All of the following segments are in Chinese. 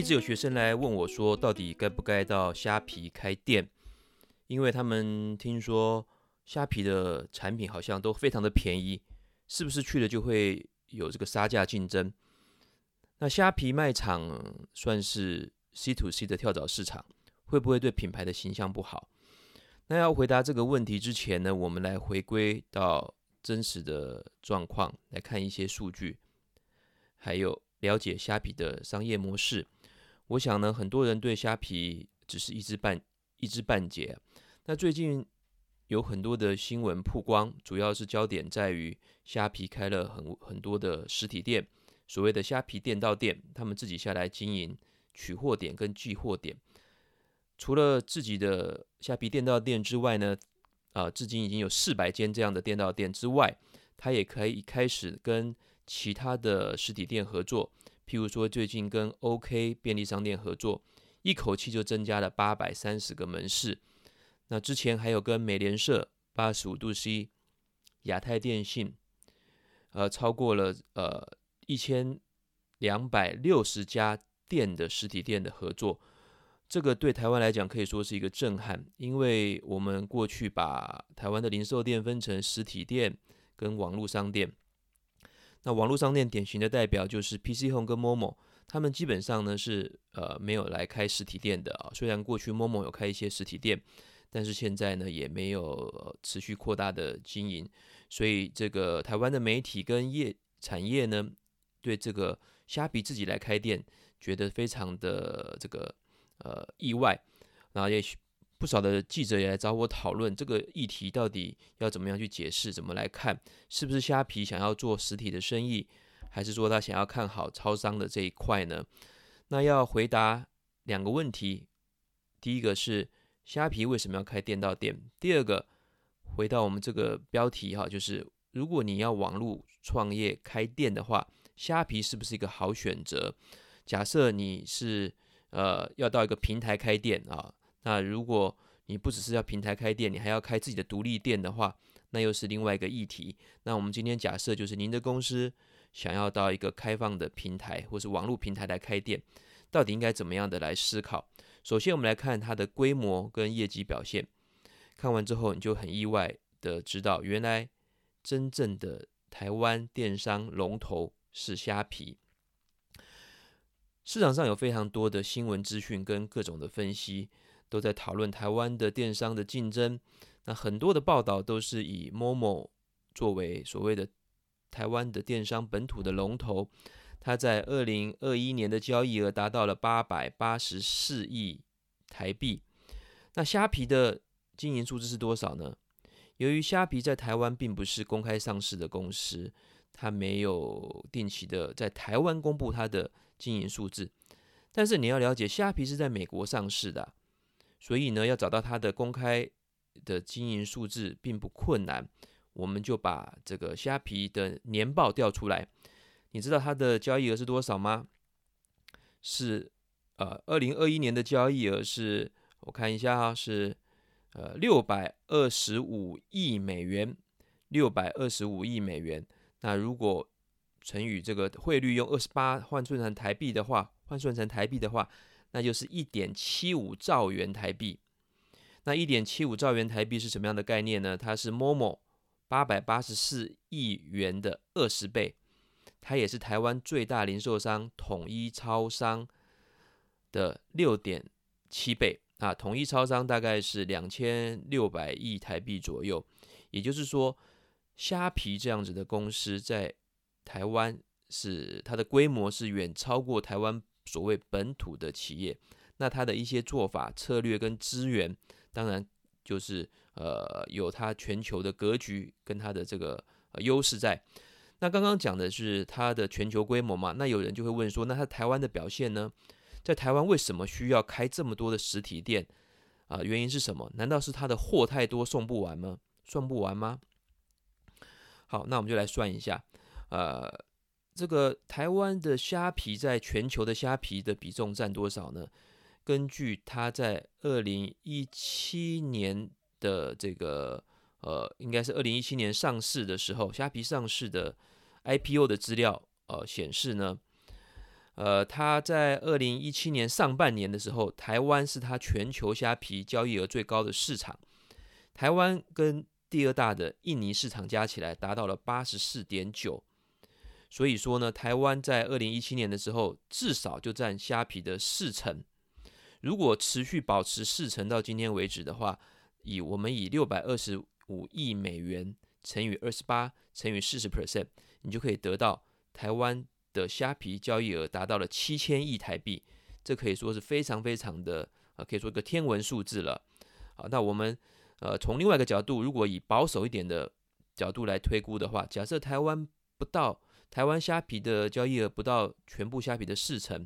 一直有学生来问我说，到底该不该到虾皮开店？因为他们听说虾皮的产品好像都非常的便宜，是不是去了就会有这个杀价竞争？那虾皮卖场算是 C to C 的跳蚤市场，会不会对品牌的形象不好？那要回答这个问题之前呢，我们来回归到真实的状况，来看一些数据，还有了解虾皮的商业模式。我想呢，很多人对虾皮只是一知半一知半解。那最近有很多的新闻曝光，主要是焦点在于虾皮开了很很多的实体店。所谓的虾皮店到店，他们自己下来经营取货点跟寄货点。除了自己的虾皮店到店之外呢，啊，至今已经有四百间这样的店到店之外，他也可以开始跟其他的实体店合作。譬如说，最近跟 OK 便利商店合作，一口气就增加了八百三十个门市。那之前还有跟美联社、八十五度 C、亚太电信，呃，超过了呃。一千两百六十家店的实体店的合作，这个对台湾来讲可以说是一个震撼，因为我们过去把台湾的零售店分成实体店跟网络商店。那网络商店典型的代表就是 PC Home 跟 Momo，他们基本上呢是呃没有来开实体店的啊。虽然过去 Momo 有开一些实体店，但是现在呢也没有持续扩大的经营，所以这个台湾的媒体跟业产业呢。对这个虾皮自己来开店，觉得非常的这个呃意外，然后也许不少的记者也来找我讨论这个议题到底要怎么样去解释，怎么来看，是不是虾皮想要做实体的生意，还是说他想要看好超商的这一块呢？那要回答两个问题，第一个是虾皮为什么要开店到店？第二个回到我们这个标题哈，就是如果你要网络创业开店的话。虾皮是不是一个好选择？假设你是呃要到一个平台开店啊，那如果你不只是要平台开店，你还要开自己的独立店的话，那又是另外一个议题。那我们今天假设就是您的公司想要到一个开放的平台或是网络平台来开店，到底应该怎么样的来思考？首先，我们来看它的规模跟业绩表现。看完之后，你就很意外的知道，原来真正的台湾电商龙头。是虾皮，市场上有非常多的新闻资讯跟各种的分析，都在讨论台湾的电商的竞争。那很多的报道都是以 Momo 作为所谓的台湾的电商本土的龙头，它在二零二一年的交易额达到了八百八十四亿台币。那虾皮的经营数字是多少呢？由于虾皮在台湾并不是公开上市的公司。它没有定期的在台湾公布它的经营数字，但是你要了解，虾皮是在美国上市的，所以呢，要找到它的公开的经营数字并不困难。我们就把这个虾皮的年报调出来，你知道它的交易额是多少吗？是呃，二零二一年的交易额是，我看一下哈，是呃六百二十五亿美元，六百二十五亿美元。那如果乘以这个汇率用二十八换算成台币的话，换算成台币的话，那就是一点七五兆元台币。那一点七五兆元台币是什么样的概念呢？它是 Momo 八百八十四亿元的二十倍，它也是台湾最大零售商统一超商的六点七倍啊。统一超商大概是两千六百亿台币左右，也就是说。虾皮这样子的公司在台湾是它的规模是远超过台湾所谓本土的企业，那它的一些做法、策略跟资源，当然就是呃有它全球的格局跟它的这个优势在。那刚刚讲的是它的全球规模嘛，那有人就会问说，那它台湾的表现呢？在台湾为什么需要开这么多的实体店啊？原因是什么？难道是它的货太多送不完吗？送不完吗？好，那我们就来算一下，呃，这个台湾的虾皮在全球的虾皮的比重占多少呢？根据它在二零一七年的这个，呃，应该是二零一七年上市的时候，虾皮上市的 IPO 的资料，呃，显示呢，呃，它在二零一七年上半年的时候，台湾是它全球虾皮交易额最高的市场，台湾跟第二大的印尼市场加起来达到了八十四点九。所以说呢，台湾在二零一七年的时候，至少就占虾皮的四成。如果持续保持四成到今天为止的话，以我们以六百二十五亿美元乘以二十八乘以四十 percent，你就可以得到台湾的虾皮交易额达到了七千亿台币。这可以说是非常非常的啊，可以说一个天文数字了。好，那我们呃从另外一个角度，如果以保守一点的角度来推估的话，假设台湾不到。台湾虾皮的交易额不到全部虾皮的四成，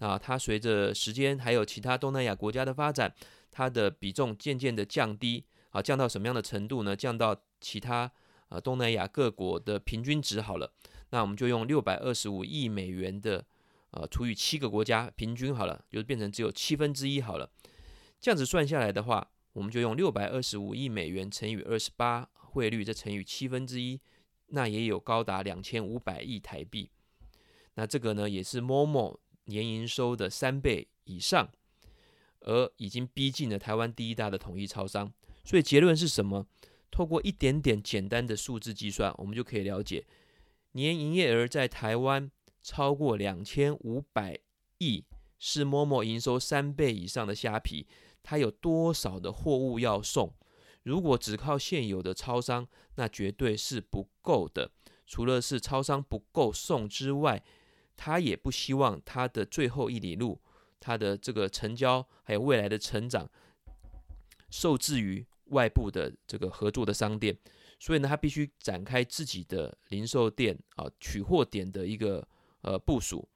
啊，它随着时间还有其他东南亚国家的发展，它的比重渐渐的降低，啊，降到什么样的程度呢？降到其他啊东南亚各国的平均值好了。那我们就用六百二十五亿美元的呃除以七个国家平均好了，就变成只有七分之一好了。这样子算下来的话，我们就用六百二十五亿美元乘以二十八汇率，再乘以七分之一。那也有高达两千五百亿台币，那这个呢也是 Momo 年营收的三倍以上，而已经逼近了台湾第一大的统一超商。所以结论是什么？透过一点点简单的数字计算，我们就可以了解，年营业额在台湾超过两千五百亿，是 Momo 营收三倍以上的虾皮，它有多少的货物要送？如果只靠现有的超商，那绝对是不够的。除了是超商不够送之外，他也不希望他的最后一里路，他的这个成交还有未来的成长，受制于外部的这个合作的商店。所以呢，他必须展开自己的零售店啊，取货点的一个呃部署。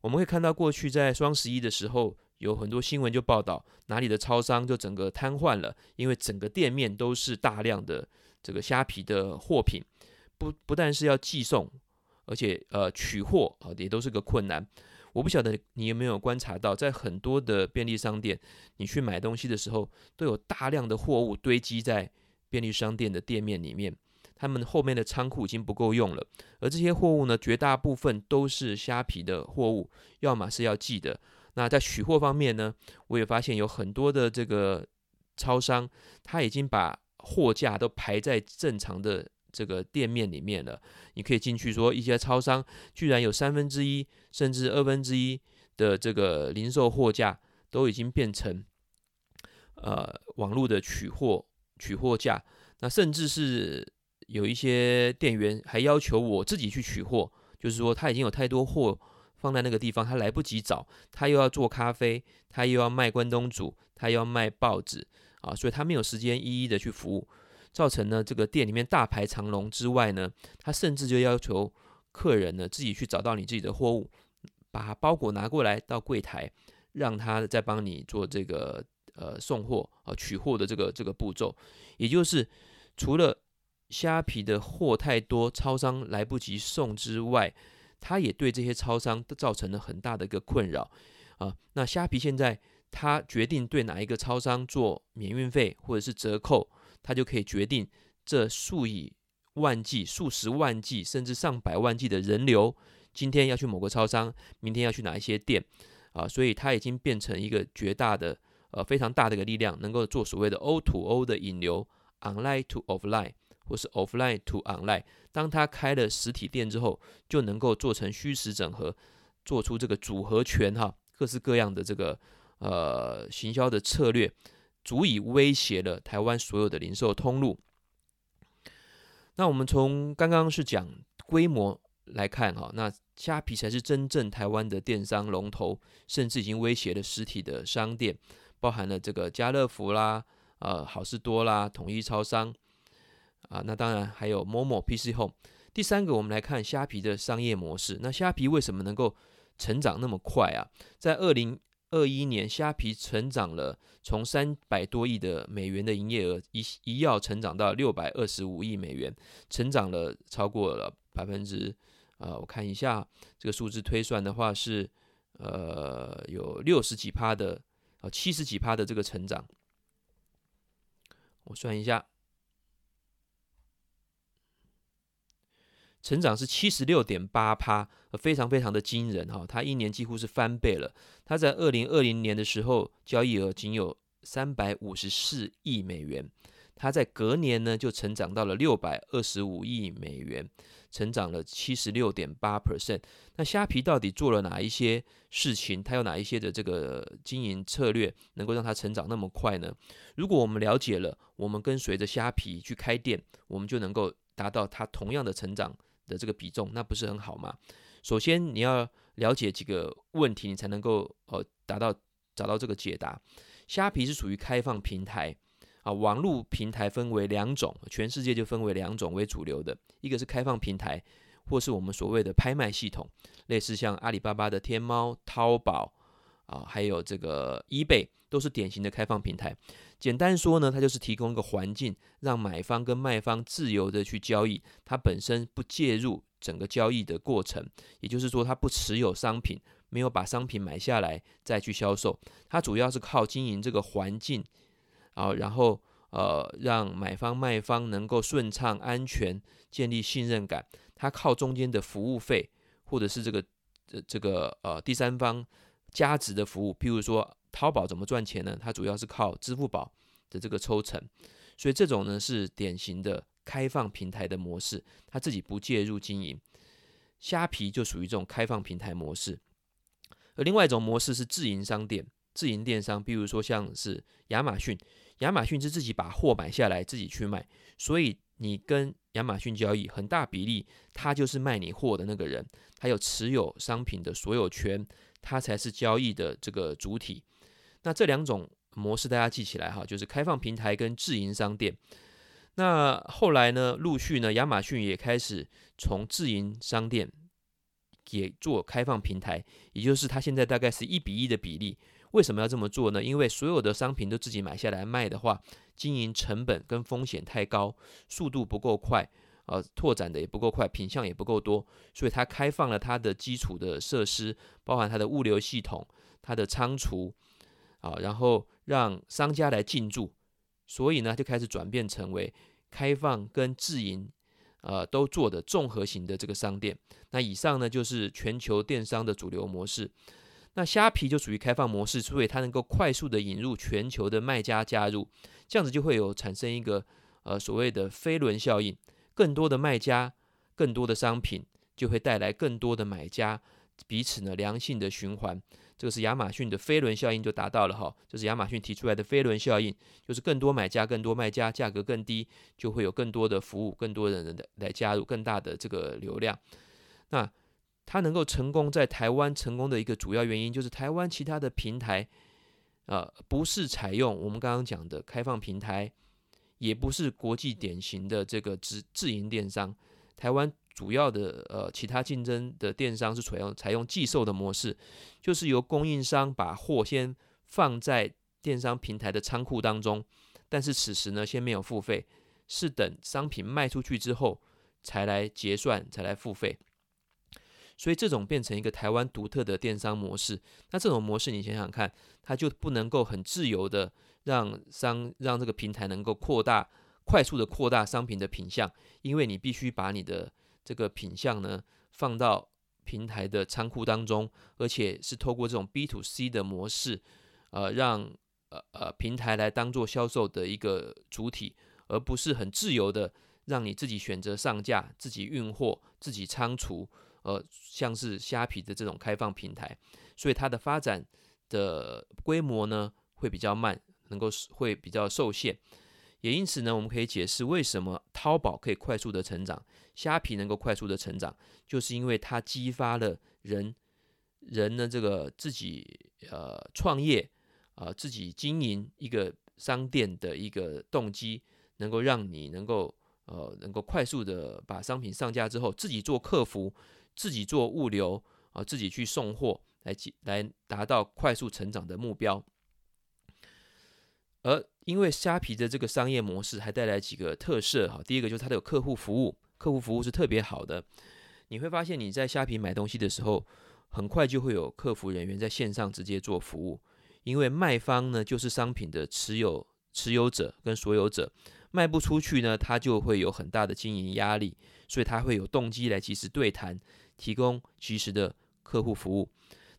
我们会看到过去在双十一的时候。有很多新闻就报道哪里的超商就整个瘫痪了，因为整个店面都是大量的这个虾皮的货品，不不但是要寄送，而且呃取货啊也都是个困难。我不晓得你有没有观察到，在很多的便利商店，你去买东西的时候，都有大量的货物堆积在便利商店的店面里面，他们后面的仓库已经不够用了，而这些货物呢，绝大部分都是虾皮的货物，要么是要寄的。那在取货方面呢，我也发现有很多的这个超商，他已经把货架都排在正常的这个店面里面了。你可以进去说，一些超商居然有三分之一甚至二分之一的这个零售货架都已经变成呃网络的取货取货架。那甚至是有一些店员还要求我自己去取货，就是说他已经有太多货。放在那个地方，他来不及找，他又要做咖啡，他又要卖关东煮，他又要卖报纸啊，所以他没有时间一一的去服务，造成呢这个店里面大排长龙之外呢，他甚至就要求客人呢自己去找到你自己的货物，把包裹拿过来到柜台，让他再帮你做这个呃送货啊取货的这个这个步骤，也就是除了虾皮的货太多，超商来不及送之外。他也对这些超商都造成了很大的一个困扰啊。那虾皮现在他决定对哪一个超商做免运费或者是折扣，他就可以决定这数以万计、数十万计甚至上百万计的人流，今天要去某个超商，明天要去哪一些店啊。所以它已经变成一个绝大的呃非常大的一个力量，能够做所谓的 O to O 的引流，online to offline。或是 offline to online，当他开了实体店之后，就能够做成虚实整合，做出这个组合拳哈，各式各样的这个呃行销的策略，足以威胁了台湾所有的零售通路。那我们从刚刚是讲规模来看哈，那虾皮才是真正台湾的电商龙头，甚至已经威胁了实体的商店，包含了这个家乐福啦、呃好事多啦、统一超商。啊，那当然还有 Momo PC Home。第三个，我们来看虾皮的商业模式。那虾皮为什么能够成长那么快啊？在二零二一年，虾皮成长了从三百多亿的美元的营业额一一要成长到六百二十五亿美元，成长了超过了百分之呃，我看一下这个数字推算的话是呃有六十几趴的啊七十几趴的这个成长。我算一下。成长是七十六点八趴，非常非常的惊人哈，它一年几乎是翻倍了。它在二零二零年的时候，交易额仅有三百五十四亿美元，它在隔年呢就成长到了六百二十五亿美元，成长了七十六点八 percent。那虾皮到底做了哪一些事情？它有哪一些的这个经营策略，能够让它成长那么快呢？如果我们了解了，我们跟随着虾皮去开店，我们就能够达到它同样的成长。的这个比重，那不是很好吗？首先你要了解几个问题，你才能够呃达到找到这个解答。虾皮是属于开放平台啊，网络平台分为两种，全世界就分为两种为主流的，一个是开放平台，或是我们所谓的拍卖系统，类似像阿里巴巴的天猫、淘宝啊，还有这个 eBay，都是典型的开放平台。简单说呢，它就是提供一个环境，让买方跟卖方自由的去交易，它本身不介入整个交易的过程，也就是说，它不持有商品，没有把商品买下来再去销售，它主要是靠经营这个环境，啊，然后呃，让买方卖方能够顺畅、安全，建立信任感。它靠中间的服务费，或者是这个这这个呃第三方加值的服务，譬如说。淘宝怎么赚钱呢？它主要是靠支付宝的这个抽成，所以这种呢是典型的开放平台的模式，它自己不介入经营。虾皮就属于这种开放平台模式，而另外一种模式是自营商店、自营电商，比如说像是亚马逊，亚马逊是自己把货买下来自己去卖，所以你跟亚马逊交易，很大比例他就是卖你货的那个人，他有持有商品的所有权，它才是交易的这个主体。那这两种模式大家记起来哈，就是开放平台跟自营商店。那后来呢，陆续呢，亚马逊也开始从自营商店也做开放平台，也就是它现在大概是一比一的比例。为什么要这么做呢？因为所有的商品都自己买下来卖的话，经营成本跟风险太高，速度不够快，呃，拓展的也不够快，品项也不够多，所以它开放了它的基础的设施，包含它的物流系统、它的仓储。啊，然后让商家来进驻，所以呢，就开始转变成为开放跟自营，呃，都做的综合型的这个商店。那以上呢，就是全球电商的主流模式。那虾皮就属于开放模式，所以它能够快速的引入全球的卖家加入，这样子就会有产生一个呃所谓的飞轮效应，更多的卖家，更多的商品，就会带来更多的买家，彼此呢良性的循环。这个是亚马逊的飞轮效应就达到了哈，就是亚马逊提出来的飞轮效应，就是更多买家、更多卖家，价格更低，就会有更多的服务、更多的人来加入，更大的这个流量。那它能够成功在台湾成功的一个主要原因，就是台湾其他的平台，呃，不是采用我们刚刚讲的开放平台，也不是国际典型的这个自自营电商，台湾。主要的呃，其他竞争的电商是采用采用寄售的模式，就是由供应商把货先放在电商平台的仓库当中，但是此时呢，先没有付费，是等商品卖出去之后才来结算，才来付费。所以这种变成一个台湾独特的电商模式。那这种模式你想想看，它就不能够很自由的让商让这个平台能够扩大快速的扩大商品的品项，因为你必须把你的这个品项呢，放到平台的仓库当中，而且是透过这种 B to C 的模式，呃，让呃呃平台来当做销售的一个主体，而不是很自由的让你自己选择上架、自己运货、自己仓储，呃，像是虾皮的这种开放平台，所以它的发展的规模呢会比较慢，能够会比较受限。也因此呢，我们可以解释为什么淘宝可以快速的成长，虾皮能够快速的成长，就是因为它激发了人人呢这个自己呃创业啊、自己经营一个商店的一个动机，能够让你能够呃能够快速的把商品上架之后，自己做客服，自己做物流啊、自己去送货，来来达到快速成长的目标。而因为虾皮的这个商业模式还带来几个特色哈，第一个就是它的有客户服务，客户服务是特别好的。你会发现你在虾皮买东西的时候，很快就会有客服人员在线上直接做服务。因为卖方呢就是商品的持有持有者跟所有者，卖不出去呢，他就会有很大的经营压力，所以他会有动机来及时对谈，提供及时的客户服务。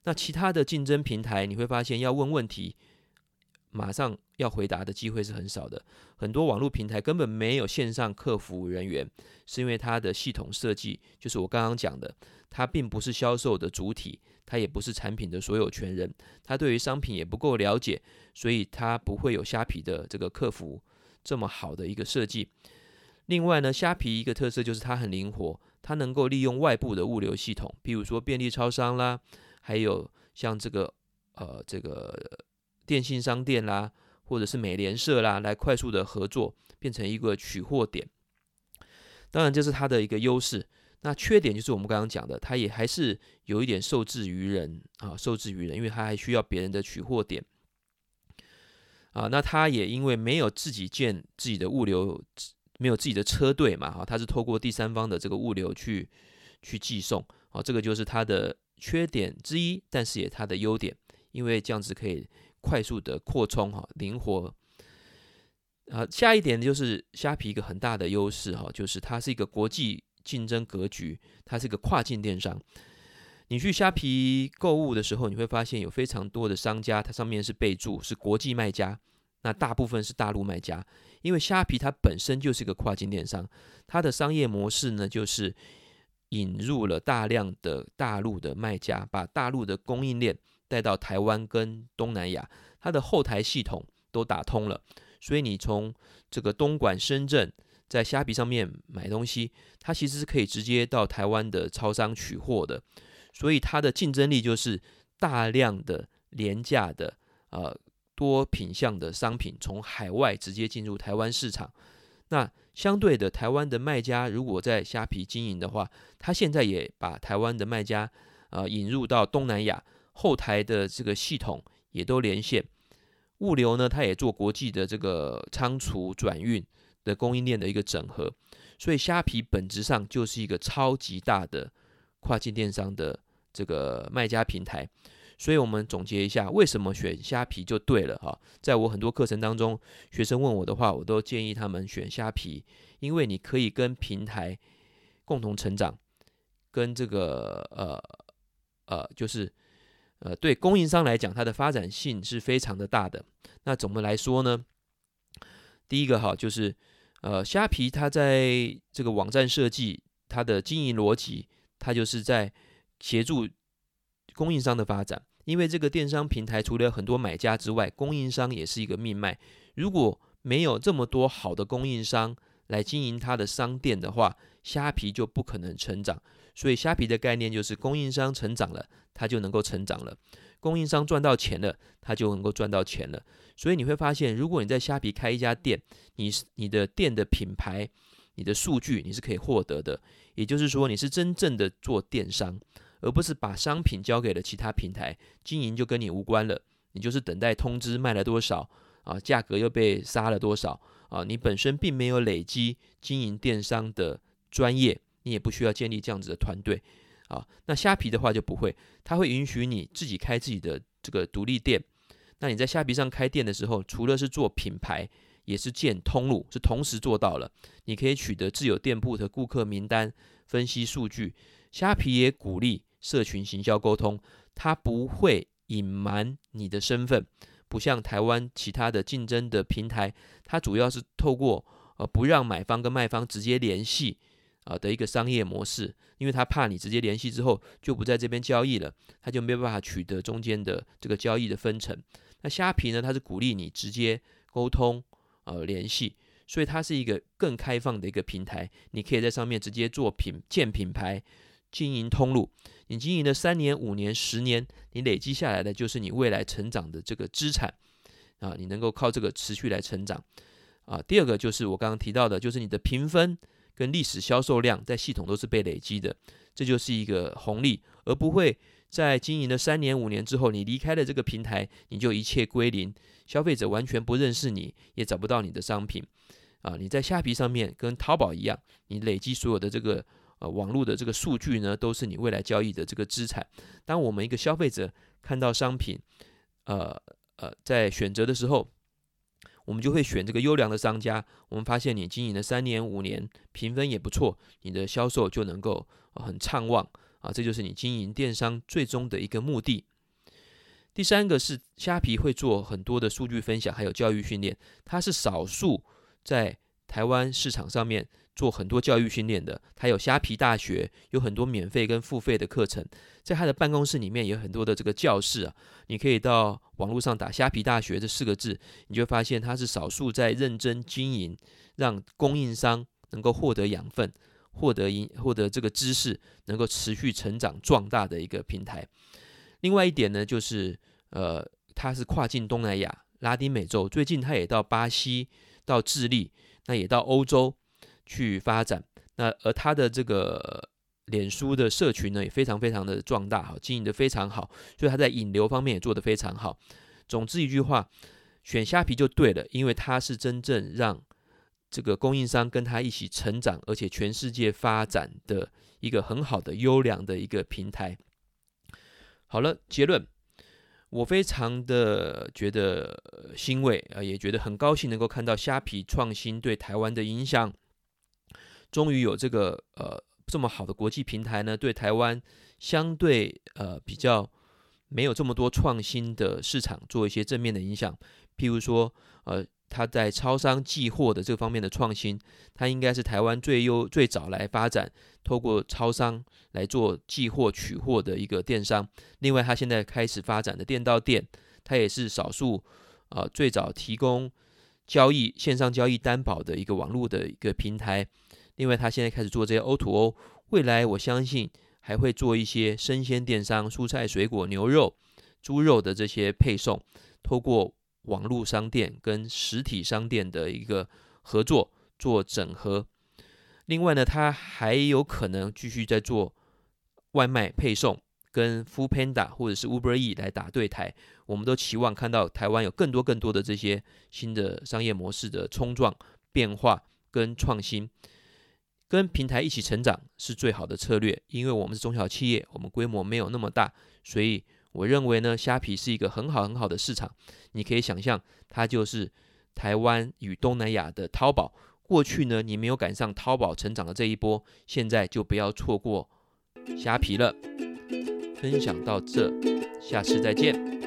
那其他的竞争平台，你会发现要问问题，马上要回答的机会是很少的。很多网络平台根本没有线上客服人员，是因为它的系统设计，就是我刚刚讲的，它并不是销售的主体，它也不是产品的所有权人，它对于商品也不够了解，所以它不会有虾皮的这个客服这么好的一个设计。另外呢，虾皮一个特色就是它很灵活，它能够利用外部的物流系统，比如说便利超商啦。还有像这个呃这个电信商店啦，或者是美联社啦，来快速的合作，变成一个取货点。当然这是它的一个优势。那缺点就是我们刚刚讲的，它也还是有一点受制于人啊，受制于人，因为它还需要别人的取货点啊。那它也因为没有自己建自己的物流，没有自己的车队嘛，哈，它是透过第三方的这个物流去去寄送啊，这个就是它的。缺点之一，但是也它的优点，因为这样子可以快速的扩充哈，灵活。啊，下一点就是虾皮一个很大的优势哈，就是它是一个国际竞争格局，它是一个跨境电商。你去虾皮购物的时候，你会发现有非常多的商家，它上面是备注是国际卖家，那大部分是大陆卖家，因为虾皮它本身就是一个跨境电商，它的商业模式呢就是。引入了大量的大陆的卖家，把大陆的供应链带到台湾跟东南亚，它的后台系统都打通了，所以你从这个东莞、深圳在虾皮上面买东西，它其实是可以直接到台湾的超商取货的，所以它的竞争力就是大量的廉价的呃多品项的商品从海外直接进入台湾市场，那。相对的，台湾的卖家如果在虾皮经营的话，他现在也把台湾的卖家呃引入到东南亚，后台的这个系统也都连线，物流呢，他也做国际的这个仓储转运的供应链的一个整合，所以虾皮本质上就是一个超级大的跨境电商的这个卖家平台。所以我们总结一下，为什么选虾皮就对了哈。在我很多课程当中，学生问我的话，我都建议他们选虾皮，因为你可以跟平台共同成长，跟这个呃呃，就是呃对供应商来讲，它的发展性是非常的大的。那怎么来说呢？第一个哈，就是呃虾皮它在这个网站设计，它的经营逻辑，它就是在协助供应商的发展。因为这个电商平台除了很多买家之外，供应商也是一个命脉。如果没有这么多好的供应商来经营他的商店的话，虾皮就不可能成长。所以虾皮的概念就是供应商成长了，它就能够成长了；供应商赚到钱了，它就能够赚到钱了。所以你会发现，如果你在虾皮开一家店，你你的店的品牌、你的数据你是可以获得的，也就是说你是真正的做电商。而不是把商品交给了其他平台，经营就跟你无关了，你就是等待通知卖了多少啊，价格又被杀了多少啊，你本身并没有累积经营电商的专业，你也不需要建立这样子的团队啊。那虾皮的话就不会，它会允许你自己开自己的这个独立店。那你在虾皮上开店的时候，除了是做品牌，也是建通路，是同时做到了。你可以取得自有店铺的顾客名单，分析数据。虾皮也鼓励。社群行销沟通，它不会隐瞒你的身份，不像台湾其他的竞争的平台，它主要是透过呃不让买方跟卖方直接联系啊的一个商业模式，因为他怕你直接联系之后就不在这边交易了，他就没有办法取得中间的这个交易的分成。那虾皮呢，它是鼓励你直接沟通呃联系，所以它是一个更开放的一个平台，你可以在上面直接做品建品牌。经营通路，你经营了三年、五年、十年，你累积下来的就是你未来成长的这个资产啊，你能够靠这个持续来成长啊。第二个就是我刚刚提到的，就是你的评分跟历史销售量在系统都是被累积的，这就是一个红利，而不会在经营了三年、五年之后，你离开了这个平台，你就一切归零，消费者完全不认识你，也找不到你的商品啊。你在虾皮上面跟淘宝一样，你累积所有的这个。呃，网络的这个数据呢，都是你未来交易的这个资产。当我们一个消费者看到商品，呃呃，在选择的时候，我们就会选这个优良的商家。我们发现你经营了三年、五年，评分也不错，你的销售就能够很畅旺啊！这就是你经营电商最终的一个目的。第三个是虾皮会做很多的数据分享，还有教育训练，它是少数在台湾市场上面做很多教育训练的。他有虾皮大学，有很多免费跟付费的课程，在他的办公室里面有很多的这个教室啊，你可以到网络上打“虾皮大学”这四个字，你就发现他是少数在认真经营，让供应商能够获得养分、获得赢、获得这个知识，能够持续成长壮大的一个平台。另外一点呢，就是呃，它是跨境东南亚、拉丁美洲，最近它也到巴西、到智利，那也到欧洲去发展。那而他的这个脸书的社群呢，也非常非常的壮大，哈，经营的非常好，所以他在引流方面也做得非常好。总之一句话，选虾皮就对了，因为它是真正让这个供应商跟他一起成长，而且全世界发展的一个很好的优良的一个平台。好了，结论，我非常的觉得欣慰啊，也觉得很高兴能够看到虾皮创新对台湾的影响，终于有这个呃这么好的国际平台呢，对台湾相对呃比较没有这么多创新的市场做一些正面的影响，譬如说呃。他在超商寄货的这方面的创新，他应该是台湾最优最早来发展，透过超商来做寄货取货的一个电商。另外，他现在开始发展的店到店，他也是少数、呃、最早提供交易线上交易担保的一个网络的一个平台。另外，他现在开始做这些 O2O，未来我相信还会做一些生鲜电商，蔬菜、水果、牛肉、猪肉的这些配送，透过。网络商店跟实体商店的一个合作做整合，另外呢，他还有可能继续在做外卖配送，跟 Foodpanda 或者是 Uber E 来打对台。我们都期望看到台湾有更多更多的这些新的商业模式的冲撞、变化跟创新，跟平台一起成长是最好的策略。因为我们是中小企业，我们规模没有那么大，所以。我认为呢，虾皮是一个很好很好的市场。你可以想象，它就是台湾与东南亚的淘宝。过去呢，你没有赶上淘宝成长的这一波，现在就不要错过虾皮了。分享到这，下次再见。